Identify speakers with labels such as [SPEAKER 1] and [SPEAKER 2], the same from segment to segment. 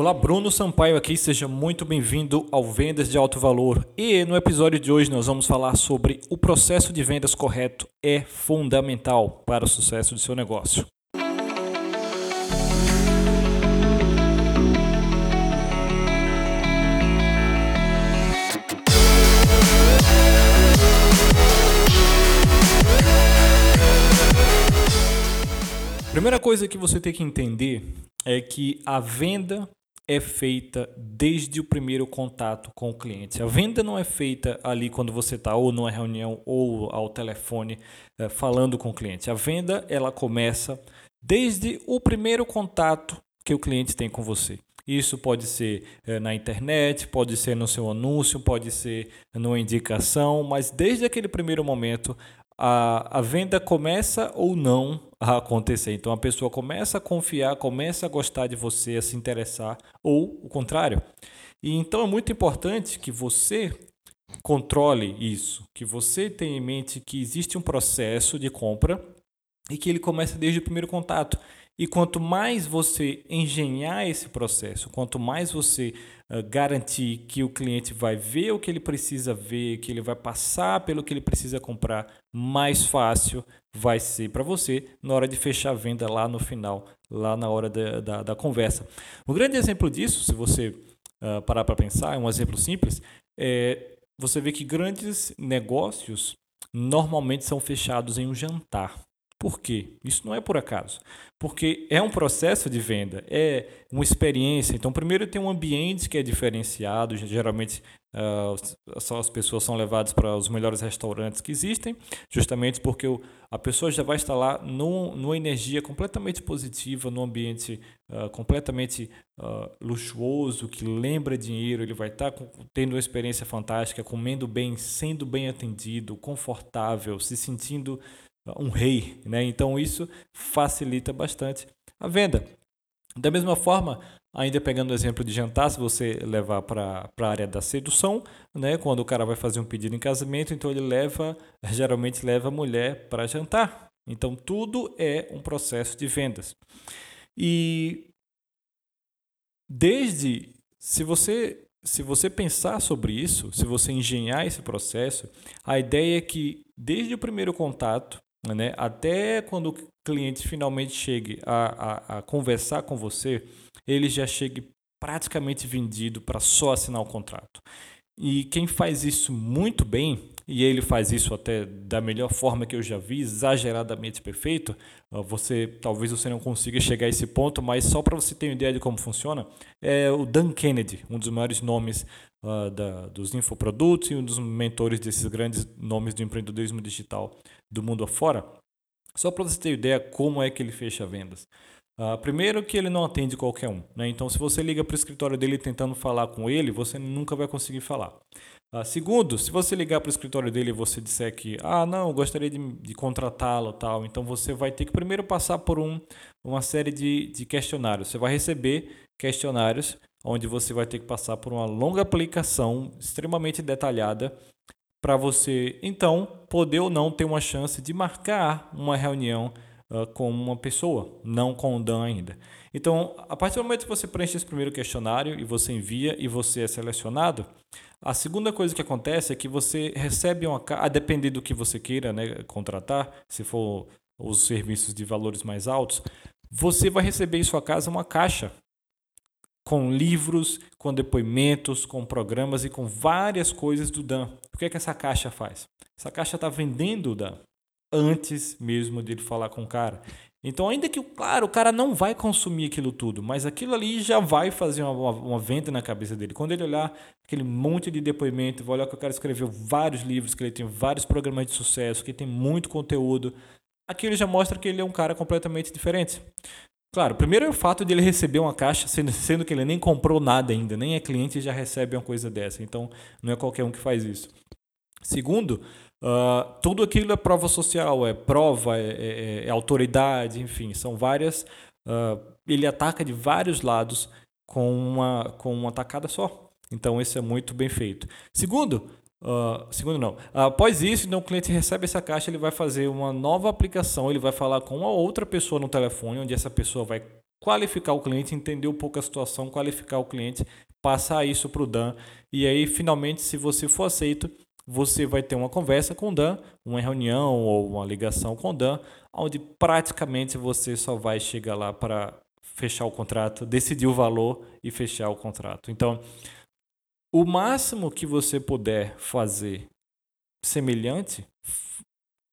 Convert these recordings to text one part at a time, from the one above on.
[SPEAKER 1] Olá, Bruno Sampaio aqui, seja muito bem-vindo ao Vendas de Alto Valor. E no episódio de hoje nós vamos falar sobre o processo de vendas correto é fundamental para o sucesso do seu negócio. Primeira coisa que você tem que entender é que a venda é feita desde o primeiro contato com o cliente. A venda não é feita ali quando você está ou numa reunião ou ao telefone é, falando com o cliente. A venda ela começa desde o primeiro contato que o cliente tem com você. Isso pode ser é, na internet, pode ser no seu anúncio, pode ser numa indicação, mas desde aquele primeiro momento a, a venda começa ou não a acontecer. Então a pessoa começa a confiar, começa a gostar de você, a se interessar, ou o contrário. E então é muito importante que você controle isso, que você tenha em mente que existe um processo de compra e que ele começa desde o primeiro contato. E quanto mais você engenhar esse processo, quanto mais você uh, garantir que o cliente vai ver o que ele precisa ver, que ele vai passar pelo que ele precisa comprar, mais fácil vai ser para você na hora de fechar a venda lá no final, lá na hora da, da, da conversa. Um grande exemplo disso, se você uh, parar para pensar, é um exemplo simples, é você vê que grandes negócios normalmente são fechados em um jantar. Por quê? Isso não é por acaso. Porque é um processo de venda, é uma experiência. Então, primeiro tem um ambiente que é diferenciado. Geralmente, uh, só as pessoas são levadas para os melhores restaurantes que existem, justamente porque o, a pessoa já vai estar lá num, numa energia completamente positiva, num ambiente uh, completamente uh, luxuoso, que lembra dinheiro. Ele vai estar com, tendo uma experiência fantástica, comendo bem, sendo bem atendido, confortável, se sentindo um rei, né? Então isso facilita bastante a venda. Da mesma forma, ainda pegando o exemplo de jantar, se você levar para a área da sedução, né? Quando o cara vai fazer um pedido em casamento, então ele leva, geralmente leva a mulher para jantar. Então tudo é um processo de vendas. E desde se você se você pensar sobre isso, se você engenhar esse processo, a ideia é que desde o primeiro contato né? Até quando o cliente finalmente chegue a, a, a conversar com você, ele já chegue praticamente vendido para só assinar o contrato. E quem faz isso muito bem, e ele faz isso até da melhor forma que eu já vi, exageradamente perfeito, você talvez você não consiga chegar a esse ponto, mas só para você ter uma ideia de como funciona, é o Dan Kennedy, um dos maiores nomes uh, da, dos infoprodutos e um dos mentores desses grandes nomes do empreendedorismo digital do mundo afora. Só para você ter ideia como é que ele fecha vendas. Uh, primeiro que ele não atende qualquer um. Né? Então, se você liga para o escritório dele tentando falar com ele, você nunca vai conseguir falar. Uh, segundo, se você ligar para o escritório dele e você disser que, ah, não, gostaria de, de contratá-lo tal, então você vai ter que primeiro passar por um, uma série de, de questionários. Você vai receber questionários onde você vai ter que passar por uma longa aplicação extremamente detalhada para você, então, poder ou não ter uma chance de marcar uma reunião uh, com uma pessoa, não com o Dan ainda. Então, a partir do momento que você preenche esse primeiro questionário e você envia e você é selecionado, a segunda coisa que acontece é que você recebe uma a depender do que você queira né, contratar, se for os serviços de valores mais altos, você vai receber em sua casa uma caixa com livros, com depoimentos, com programas e com várias coisas do Dan. O que é que essa caixa faz? Essa caixa está vendendo o Dan antes mesmo de ele falar com o cara. Então, ainda que, claro, o cara não vai consumir aquilo tudo, mas aquilo ali já vai fazer uma, uma, uma, venda na cabeça dele. Quando ele olhar aquele monte de depoimento, vai olhar que o cara escreveu vários livros, que ele tem vários programas de sucesso, que tem muito conteúdo, aquilo já mostra que ele é um cara completamente diferente. Claro, primeiro é o fato de ele receber uma caixa, sendo, sendo que ele nem comprou nada ainda, nem é cliente e já recebe uma coisa dessa. Então, não é qualquer um que faz isso. Segundo, uh, tudo aquilo é prova social, é prova, é, é, é autoridade, enfim, são várias. Uh, ele ataca de vários lados com uma, com uma tacada só. Então, isso é muito bem feito. Segundo, Uh, segundo não. Após isso, então o cliente recebe essa caixa, ele vai fazer uma nova aplicação, ele vai falar com uma outra pessoa no telefone, onde essa pessoa vai qualificar o cliente, entender um pouco a situação, qualificar o cliente, passar isso para o Dan. E aí, finalmente, se você for aceito, você vai ter uma conversa com o Dan, uma reunião ou uma ligação com o Dan, onde praticamente você só vai chegar lá para fechar o contrato, decidir o valor e fechar o contrato. Então, o máximo que você puder fazer semelhante,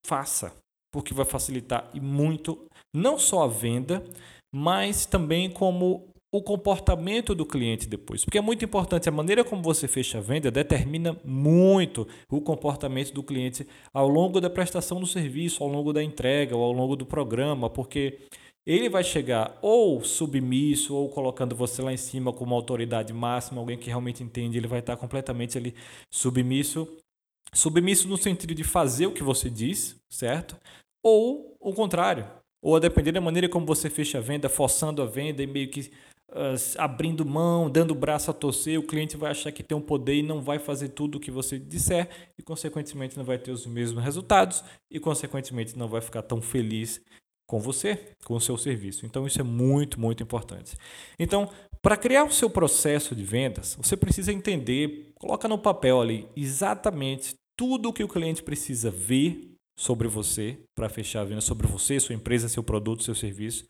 [SPEAKER 1] faça, porque vai facilitar e muito não só a venda, mas também como o comportamento do cliente depois. Porque é muito importante, a maneira como você fecha a venda determina muito o comportamento do cliente ao longo da prestação do serviço, ao longo da entrega, ou ao longo do programa, porque ele vai chegar ou submisso ou colocando você lá em cima como autoridade máxima, alguém que realmente entende, ele vai estar completamente ali submisso. Submisso no sentido de fazer o que você diz, certo? Ou o contrário, ou a depender da maneira como você fecha a venda, forçando a venda e meio que abrindo mão, dando braço a torcer, o cliente vai achar que tem um poder e não vai fazer tudo o que você disser e, consequentemente, não vai ter os mesmos resultados e, consequentemente, não vai ficar tão feliz com você, com o seu serviço. Então isso é muito, muito importante. Então, para criar o seu processo de vendas, você precisa entender, coloca no papel ali exatamente tudo o que o cliente precisa ver sobre você para fechar a venda sobre você, sua empresa, seu produto, seu serviço.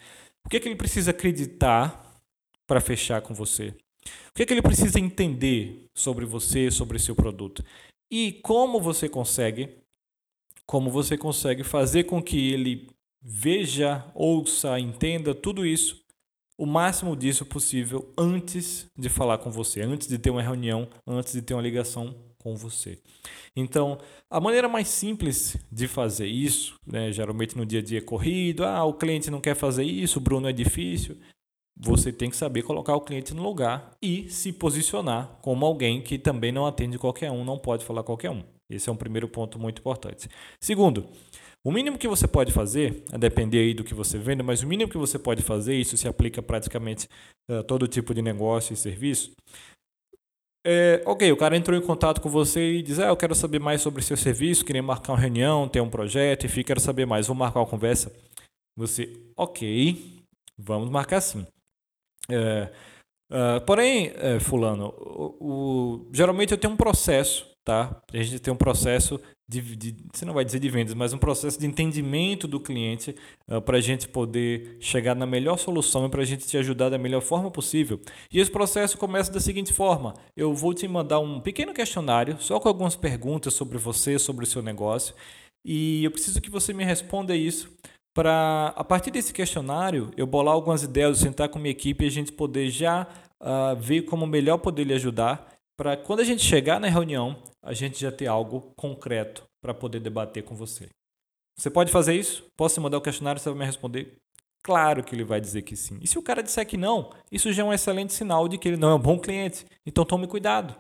[SPEAKER 1] O que, é que ele precisa acreditar para fechar com você? O que, é que ele precisa entender sobre você, sobre seu produto? E como você consegue, como você consegue fazer com que ele veja, ouça, entenda tudo isso, o máximo disso possível antes de falar com você, antes de ter uma reunião, antes de ter uma ligação com você. Então, a maneira mais simples de fazer isso, né, geralmente no dia a dia corrido, ah, o cliente não quer fazer isso, Bruno é difícil. Você tem que saber colocar o cliente no lugar e se posicionar como alguém que também não atende qualquer um, não pode falar qualquer um. Esse é um primeiro ponto muito importante. Segundo, o mínimo que você pode fazer, a depender aí do que você vende, mas o mínimo que você pode fazer, isso se aplica praticamente a todo tipo de negócio e serviço. É, ok, o cara entrou em contato com você e diz: ah, Eu quero saber mais sobre seu serviço, queria marcar uma reunião, ter um projeto, enfim, quero saber mais, vou marcar uma conversa. Você, ok, vamos marcar sim. É, uh, porém, é, Fulano, o, o, geralmente eu tenho um processo, tá? A gente tem um processo de, de, você não vai dizer de vendas, mas um processo de entendimento do cliente uh, para a gente poder chegar na melhor solução e para a gente te ajudar da melhor forma possível. E esse processo começa da seguinte forma: eu vou te mandar um pequeno questionário, só com algumas perguntas sobre você, sobre o seu negócio, e eu preciso que você me responda isso. Para, a partir desse questionário, eu bolar algumas ideias, sentar com minha equipe e a gente poder já uh, ver como melhor poder lhe ajudar para quando a gente chegar na reunião, a gente já ter algo concreto para poder debater com você. Você pode fazer isso? Posso mandar o questionário, você vai me responder? Claro que ele vai dizer que sim. E se o cara disser que não, isso já é um excelente sinal de que ele não é um bom cliente. Então tome cuidado.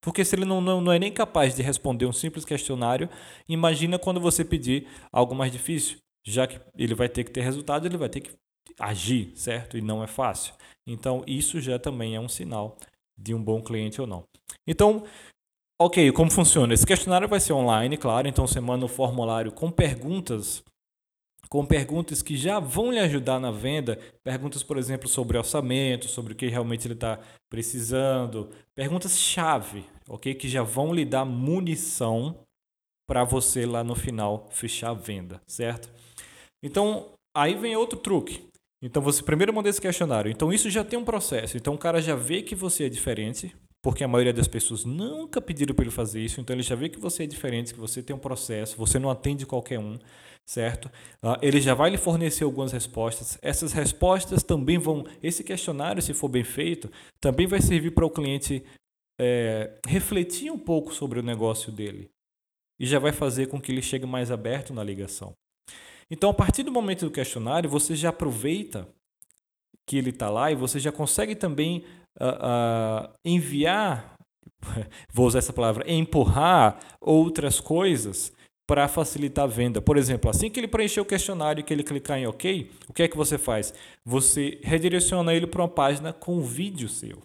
[SPEAKER 1] Porque se ele não, não, não é nem capaz de responder um simples questionário, imagina quando você pedir algo mais difícil. Já que ele vai ter que ter resultado, ele vai ter que agir, certo? E não é fácil. Então, isso já também é um sinal de um bom cliente ou não. Então, ok, como funciona? Esse questionário vai ser online, claro, então você manda um formulário com perguntas, com perguntas que já vão lhe ajudar na venda, perguntas, por exemplo, sobre orçamento, sobre o que realmente ele está precisando, perguntas-chave, ok? Que já vão lhe dar munição para você lá no final fechar a venda, certo? Então, aí vem outro truque. Então você primeiro manda esse questionário. Então isso já tem um processo. Então o cara já vê que você é diferente, porque a maioria das pessoas nunca pediram para ele fazer isso. Então ele já vê que você é diferente, que você tem um processo, você não atende qualquer um, certo? Uh, ele já vai lhe fornecer algumas respostas. Essas respostas também vão, esse questionário, se for bem feito, também vai servir para o cliente é, refletir um pouco sobre o negócio dele e já vai fazer com que ele chegue mais aberto na ligação. Então, a partir do momento do questionário, você já aproveita que ele está lá e você já consegue também uh, uh, enviar, vou usar essa palavra, empurrar outras coisas para facilitar a venda. Por exemplo, assim que ele preencher o questionário e que ele clicar em OK, o que é que você faz? Você redireciona ele para uma página com um vídeo seu.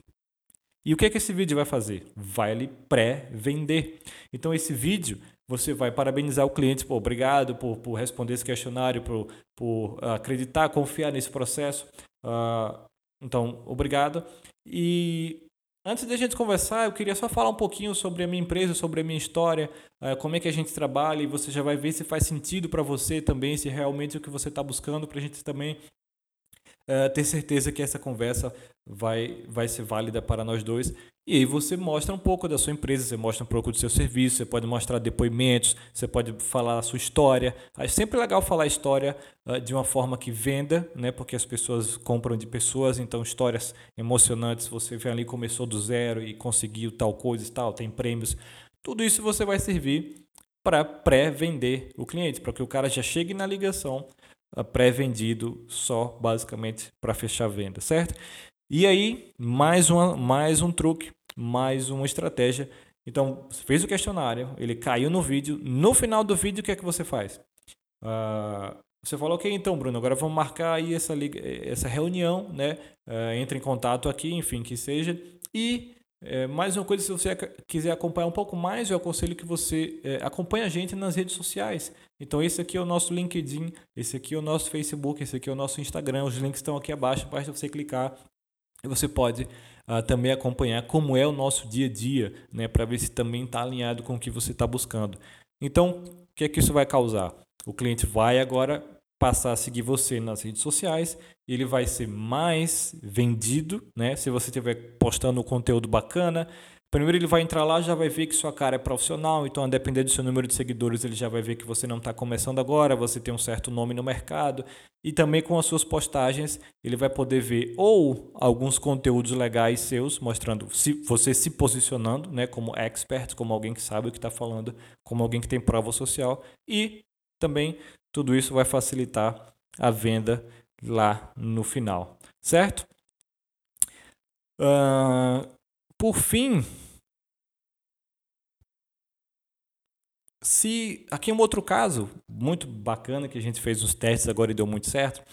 [SPEAKER 1] E o que é que esse vídeo vai fazer? Vai ele pré-vender. Então esse vídeo você vai parabenizar o cliente, pô, obrigado por, por responder esse questionário, por, por acreditar, confiar nesse processo. Uh, então, obrigado. E antes de a gente conversar, eu queria só falar um pouquinho sobre a minha empresa, sobre a minha história, uh, como é que a gente trabalha e você já vai ver se faz sentido para você também, se realmente é o que você está buscando, para a gente também uh, ter certeza que essa conversa vai, vai ser válida para nós dois. E aí você mostra um pouco da sua empresa, você mostra um pouco do seu serviço, você pode mostrar depoimentos, você pode falar a sua história. É sempre legal falar a história uh, de uma forma que venda, né? porque as pessoas compram de pessoas, então histórias emocionantes, você vê ali começou do zero e conseguiu tal coisa e tal, tem prêmios. Tudo isso você vai servir para pré-vender o cliente, para que o cara já chegue na ligação pré-vendido só basicamente para fechar a venda, certo? E aí, mais, uma, mais um truque, mais uma estratégia. Então, fez o questionário, ele caiu no vídeo. No final do vídeo, o que é que você faz? Uh, você falou, ok, então, Bruno, agora vamos marcar aí essa, essa reunião, né? Uh, entre em contato aqui, enfim, que seja. E é, mais uma coisa, se você quiser acompanhar um pouco mais, eu aconselho que você é, acompanhe a gente nas redes sociais. Então, esse aqui é o nosso LinkedIn, esse aqui é o nosso Facebook, esse aqui é o nosso Instagram. Os links estão aqui abaixo, basta você clicar e você pode uh, também acompanhar como é o nosso dia a dia, né, para ver se também está alinhado com o que você está buscando. Então, o que é que isso vai causar? O cliente vai agora passar a seguir você nas redes sociais, ele vai ser mais vendido, né? Se você estiver postando conteúdo bacana, primeiro ele vai entrar lá, já vai ver que sua cara é profissional, então a depender do seu número de seguidores, ele já vai ver que você não está começando agora, você tem um certo nome no mercado, e também com as suas postagens, ele vai poder ver ou alguns conteúdos legais seus, mostrando se, você se posicionando, né, como expert, como alguém que sabe o que está falando, como alguém que tem prova social, e também tudo isso vai facilitar a venda lá no final, certo? Uh, por fim, se aqui um outro caso muito bacana que a gente fez os testes agora e deu muito certo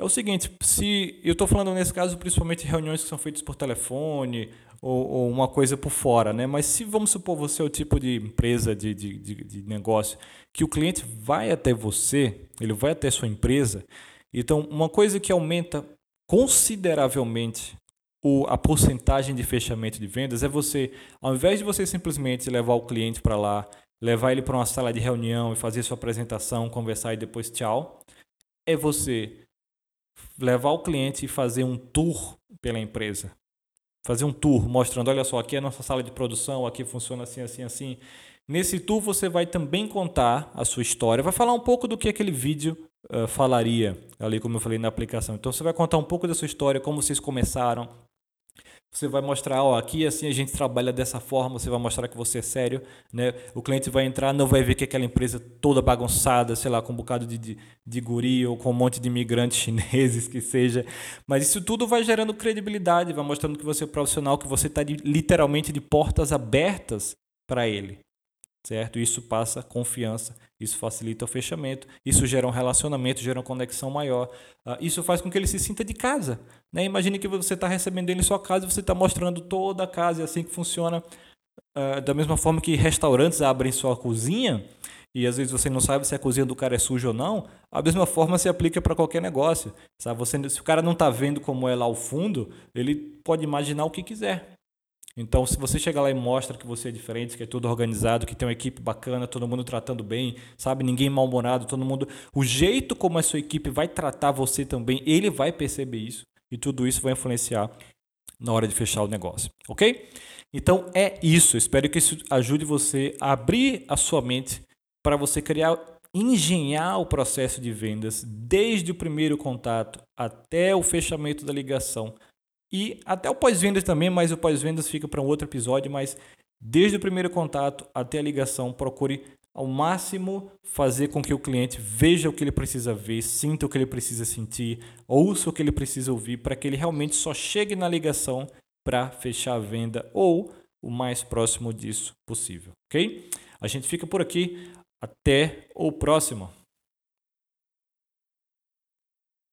[SPEAKER 1] é o seguinte: se eu estou falando nesse caso principalmente reuniões que são feitas por telefone ou, ou, uma coisa por fora, né? Mas se vamos supor você é o tipo de empresa de, de, de, de negócio que o cliente vai até você, ele vai até sua empresa, então uma coisa que aumenta consideravelmente o, a porcentagem de fechamento de vendas é você, ao invés de você simplesmente levar o cliente para lá, levar ele para uma sala de reunião e fazer sua apresentação, conversar e depois tchau, é você levar o cliente e fazer um tour pela empresa. Fazer um tour mostrando, olha só, aqui é a nossa sala de produção, aqui funciona assim, assim, assim. Nesse tour você vai também contar a sua história, vai falar um pouco do que aquele vídeo uh, falaria, ali como eu falei na aplicação. Então você vai contar um pouco da sua história, como vocês começaram, você vai mostrar, ó, aqui assim a gente trabalha dessa forma, você vai mostrar que você é sério, né? O cliente vai entrar, não vai ver que aquela empresa toda bagunçada, sei lá, com um bocado de, de, de guri ou com um monte de imigrantes chineses que seja. Mas isso tudo vai gerando credibilidade, vai mostrando que você é profissional, que você está literalmente de portas abertas para ele certo? Isso passa confiança, isso facilita o fechamento, isso gera um relacionamento, gera uma conexão maior. Uh, isso faz com que ele se sinta de casa. Né? Imagine que você está recebendo ele em sua casa e você está mostrando toda a casa, é assim que funciona. Uh, da mesma forma que restaurantes abrem sua cozinha, e às vezes você não sabe se a cozinha do cara é suja ou não, a mesma forma se aplica para qualquer negócio. Sabe? Você, se o cara não está vendo como é lá o fundo, ele pode imaginar o que quiser. Então, se você chegar lá e mostra que você é diferente, que é tudo organizado, que tem uma equipe bacana, todo mundo tratando bem, sabe, ninguém mal-humorado, todo mundo, o jeito como a sua equipe vai tratar você também, ele vai perceber isso e tudo isso vai influenciar na hora de fechar o negócio, ok? Então é isso. Espero que isso ajude você a abrir a sua mente para você criar, engenhar o processo de vendas desde o primeiro contato até o fechamento da ligação e até o pós-vendas também, mas o pós-vendas fica para um outro episódio. Mas desde o primeiro contato até a ligação, procure ao máximo fazer com que o cliente veja o que ele precisa ver, sinta o que ele precisa sentir, ouça o que ele precisa ouvir, para que ele realmente só chegue na ligação para fechar a venda ou o mais próximo disso possível, ok? A gente fica por aqui. Até o próximo.